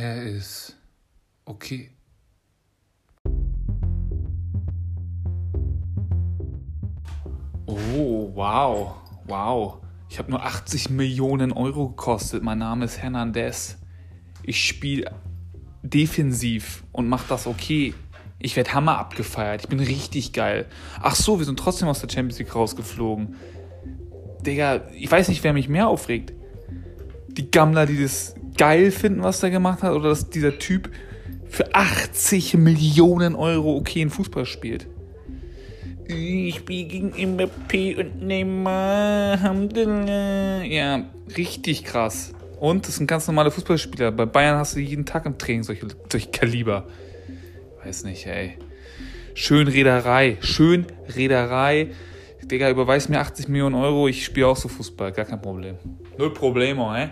ist okay. Oh, wow, wow. Ich habe nur 80 Millionen Euro gekostet. Mein Name ist Hernandez. Ich spiele defensiv und mache das okay. Ich werde Hammer abgefeiert. Ich bin richtig geil. Ach so, wir sind trotzdem aus der Champions League rausgeflogen. Digga, ich weiß nicht, wer mich mehr aufregt. Die Gammler, die das geil finden, was der gemacht hat, oder dass dieser Typ für 80 Millionen Euro okay in Fußball spielt. Ich spiele gegen Mbappé und Neymar. Ja, richtig krass. Und das sind ganz normale Fußballspieler. Bei Bayern hast du jeden Tag im Training solche, solche Kaliber. Weiß nicht, ey. Schön Reederei. Schön Reederei. Digga, überweis mir 80 Millionen Euro, ich spiele auch so Fußball, gar kein Problem. Null Problemo, ey.